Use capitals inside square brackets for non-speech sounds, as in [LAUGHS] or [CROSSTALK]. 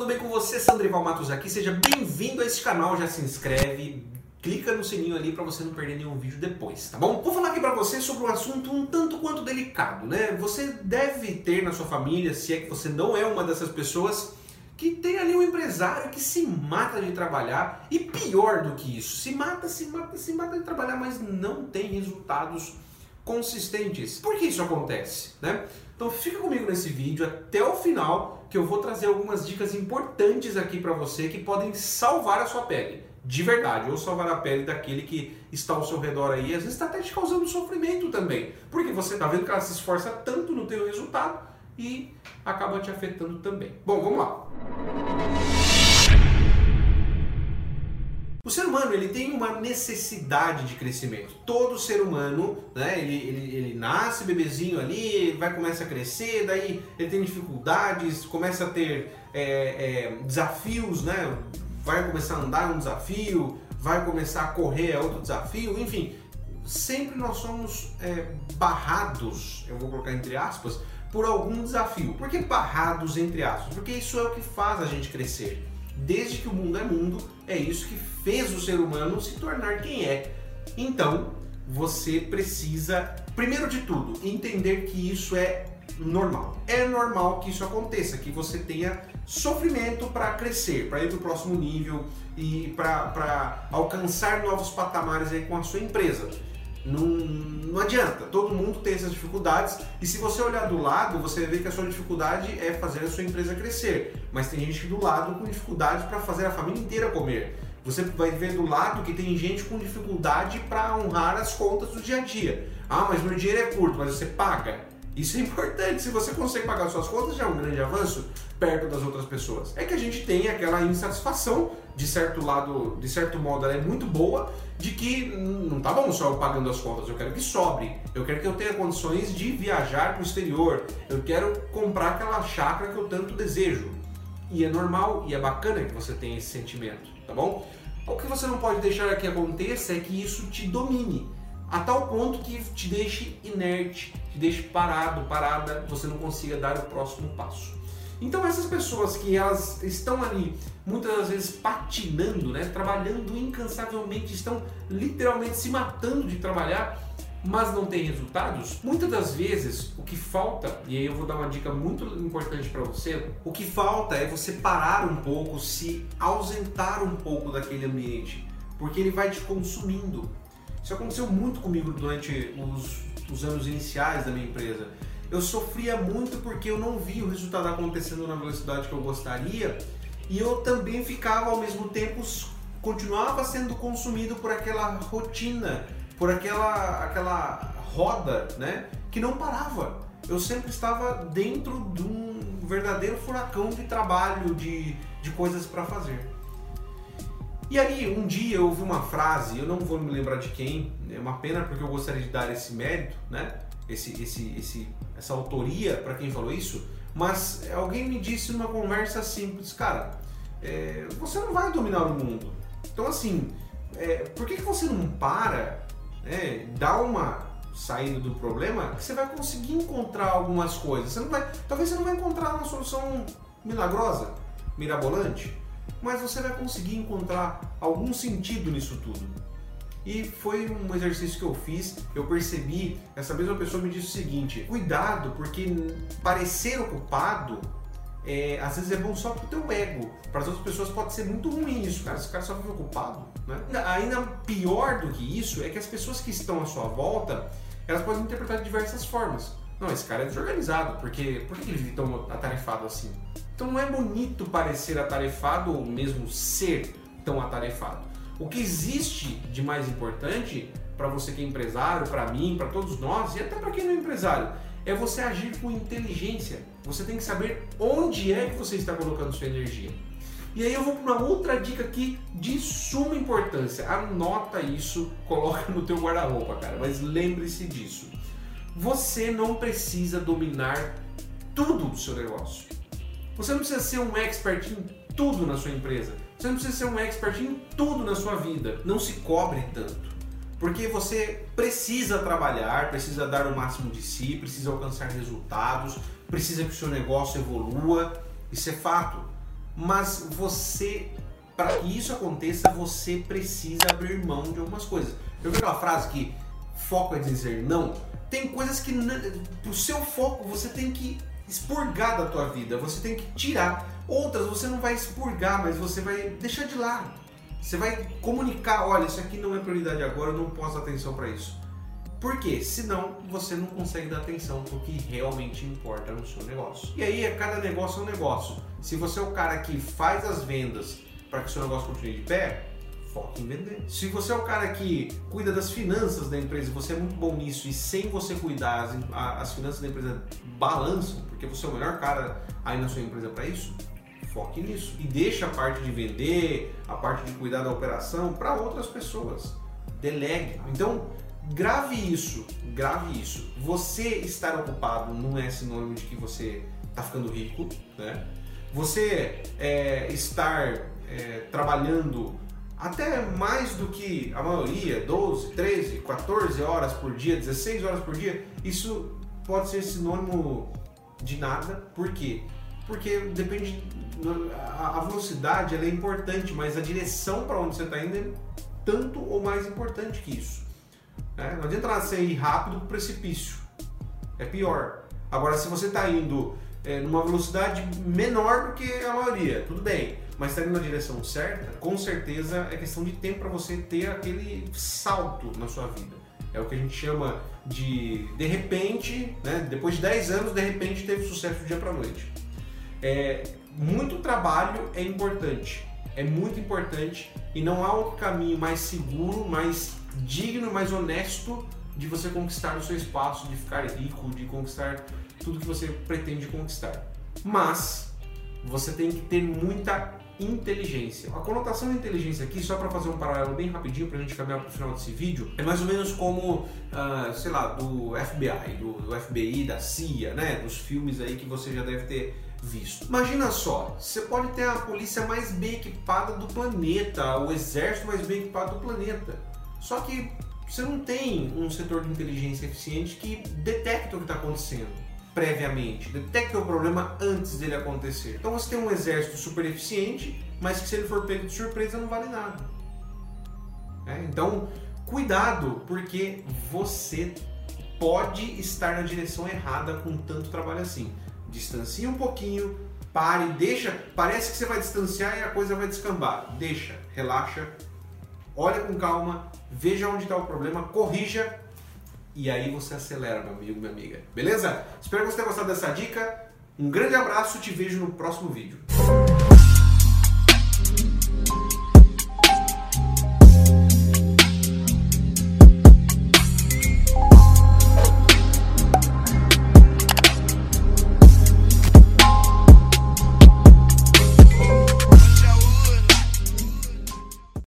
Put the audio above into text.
tudo bem com você? Sandrival Matos aqui, seja bem-vindo a esse canal, já se inscreve, clica no sininho ali para você não perder nenhum vídeo depois, tá bom? Vou falar aqui para você sobre um assunto um tanto quanto delicado, né? Você deve ter na sua família, se é que você não é uma dessas pessoas, que tem ali um empresário que se mata de trabalhar e pior do que isso, se mata, se mata, se mata de trabalhar, mas não tem resultados consistentes. Por que isso acontece, né? Então fica comigo nesse vídeo até o final que eu vou trazer algumas dicas importantes aqui para você que podem salvar a sua pele. De verdade, ou salvar a pele daquele que está ao seu redor aí, às vezes está até te causando sofrimento também. Porque você está vendo que ela se esforça tanto no teu resultado e acaba te afetando também. Bom, vamos lá. O ser humano ele tem uma necessidade de crescimento. Todo ser humano, né, ele, ele, ele nasce bebezinho ali, vai começa a crescer, daí ele tem dificuldades, começa a ter é, é, desafios, né, vai começar a andar um desafio, vai começar a correr é outro desafio, enfim, sempre nós somos é, barrados, eu vou colocar entre aspas, por algum desafio. Por que barrados entre aspas? Porque isso é o que faz a gente crescer desde que o mundo é mundo, é isso que fez o ser humano se tornar quem é. Então, você precisa, primeiro de tudo, entender que isso é normal. É normal que isso aconteça, que você tenha sofrimento para crescer, para ir para o próximo nível e para alcançar novos patamares aí com a sua empresa. Não, não adianta, todo mundo tem essas dificuldades e se você olhar do lado, você vê que a sua dificuldade é fazer a sua empresa crescer. Mas tem gente do lado com dificuldade para fazer a família inteira comer. Você vai ver do lado que tem gente com dificuldade para honrar as contas do dia a dia. Ah, mas meu dinheiro é curto, mas você paga. Isso é importante. Se você consegue pagar suas contas, já é um grande avanço perto das outras pessoas. É que a gente tem aquela insatisfação, de certo lado, de certo modo, ela é muito boa, que não tá bom só eu pagando as contas, eu quero que sobre. Eu quero que eu tenha condições de viajar para o exterior. Eu quero comprar aquela chácara que eu tanto desejo. E é normal e é bacana que você tenha esse sentimento, tá bom? O que você não pode deixar que aconteça é que isso te domine a tal ponto que te deixe inerte, te deixe parado, parada, você não consiga dar o próximo passo. Então essas pessoas que elas estão ali muitas das vezes patinando, né, trabalhando incansavelmente, estão literalmente se matando de trabalhar, mas não tem resultados, muitas das vezes o que falta, e aí eu vou dar uma dica muito importante para você, o que falta é você parar um pouco, se ausentar um pouco daquele ambiente, porque ele vai te consumindo. Isso aconteceu muito comigo durante os, os anos iniciais da minha empresa. Eu sofria muito porque eu não via o resultado acontecendo na velocidade que eu gostaria e eu também ficava ao mesmo tempo continuava sendo consumido por aquela rotina, por aquela aquela roda, né, que não parava. Eu sempre estava dentro de um verdadeiro furacão de trabalho, de, de coisas para fazer. E aí, um dia eu ouvi uma frase, eu não vou me lembrar de quem, é uma pena porque eu gostaria de dar esse mérito, né? Esse, esse, esse, essa autoria para quem falou isso, mas alguém me disse numa conversa simples, cara, é, você não vai dominar o mundo. Então, assim, é, por que, que você não para, né, dá uma saída do problema, que você vai conseguir encontrar algumas coisas. Você não vai, talvez você não vai encontrar uma solução milagrosa, mirabolante, mas você vai conseguir encontrar algum sentido nisso tudo. E foi um exercício que eu fiz, eu percebi, essa mesma pessoa me disse o seguinte: cuidado, porque parecer ocupado é, às vezes é bom só pro teu ego. Para as outras pessoas pode ser muito ruim isso, cara. Esse cara só fica ocupado. Né? Ainda pior do que isso é que as pessoas que estão à sua volta, elas podem interpretar de diversas formas. Não, esse cara é desorganizado, porque por que ele vive tão atarefado assim? Então não é bonito parecer atarefado ou mesmo ser tão atarefado. O que existe de mais importante para você que é empresário, para mim, para todos nós e até para quem não é empresário, é você agir com inteligência. Você tem que saber onde é que você está colocando sua energia. E aí eu vou para uma outra dica aqui de suma importância. Anota isso, [LAUGHS] coloca no teu guarda-roupa, cara, mas lembre-se disso. Você não precisa dominar tudo do seu negócio. Você não precisa ser um expert em tudo na sua empresa. Você não precisa ser um expert em tudo na sua vida. Não se cobre tanto. Porque você precisa trabalhar, precisa dar o máximo de si, precisa alcançar resultados, precisa que o seu negócio evolua. Isso é fato. mas você, para que isso aconteça, você precisa abrir mão de algumas coisas. Eu vi aquela frase que foco é dizer não. Tem coisas que o seu foco você tem que expurgar da tua vida, você tem que tirar. Outras você não vai expurgar, mas você vai deixar de lado. Você vai comunicar, olha, isso aqui não é prioridade agora, eu não posso dar atenção para isso. Por quê? Senão você não consegue dar atenção para o que realmente importa no seu negócio. E aí, cada negócio é um negócio. Se você é o cara que faz as vendas para que o seu negócio continue de pé, foque em vender. Se você é o cara que cuida das finanças da empresa, você é muito bom nisso e sem você cuidar, as, as finanças da empresa balançam, porque você é o melhor cara aí na sua empresa para isso, foque nisso. E deixa a parte de vender, a parte de cuidar da operação para outras pessoas. Delegue. Então, grave isso, grave isso. Você estar ocupado não é sinônimo de que você está ficando rico, né? Você é, estar é, trabalhando até mais do que a maioria, 12, 13, 14 horas por dia, 16 horas por dia, isso pode ser sinônimo de nada. Por quê? Porque depende. A velocidade é importante, mas a direção para onde você está indo é tanto ou mais importante que isso. Né? Não adianta você ir rápido para o precipício. É pior. Agora, se você está indo é, numa velocidade menor do que a maioria, tudo bem mas está indo na direção certa, com certeza é questão de tempo para você ter aquele salto na sua vida. É o que a gente chama de de repente, né? depois de 10 anos, de repente teve sucesso do dia para noite. É, muito trabalho é importante, é muito importante e não há outro caminho mais seguro, mais digno, mais honesto de você conquistar o seu espaço, de ficar rico, de conquistar tudo que você pretende conquistar. Mas você tem que ter muita inteligência. A conotação de inteligência aqui, só para fazer um paralelo bem rapidinho para a gente caminhar para o final desse vídeo, é mais ou menos como, uh, sei lá, do FBI, do, do, FBI, da CIA, né? Dos filmes aí que você já deve ter visto. Imagina só, você pode ter a polícia mais bem equipada do planeta, o exército mais bem equipado do planeta. Só que você não tem um setor de inteligência eficiente que detecta o que está acontecendo previamente, detecta o problema antes dele acontecer. Então você tem um exército super eficiente, mas que se ele for pego de surpresa não vale nada. É? Então, cuidado, porque você pode estar na direção errada com tanto trabalho assim. Distancie um pouquinho, pare, deixa. Parece que você vai distanciar e a coisa vai descambar. Deixa, relaxa, olha com calma, veja onde está o problema, corrija e aí você acelera, meu amigo, minha amiga. Beleza? Espero que você tenha gostado dessa dica. Um grande abraço, te vejo no próximo vídeo.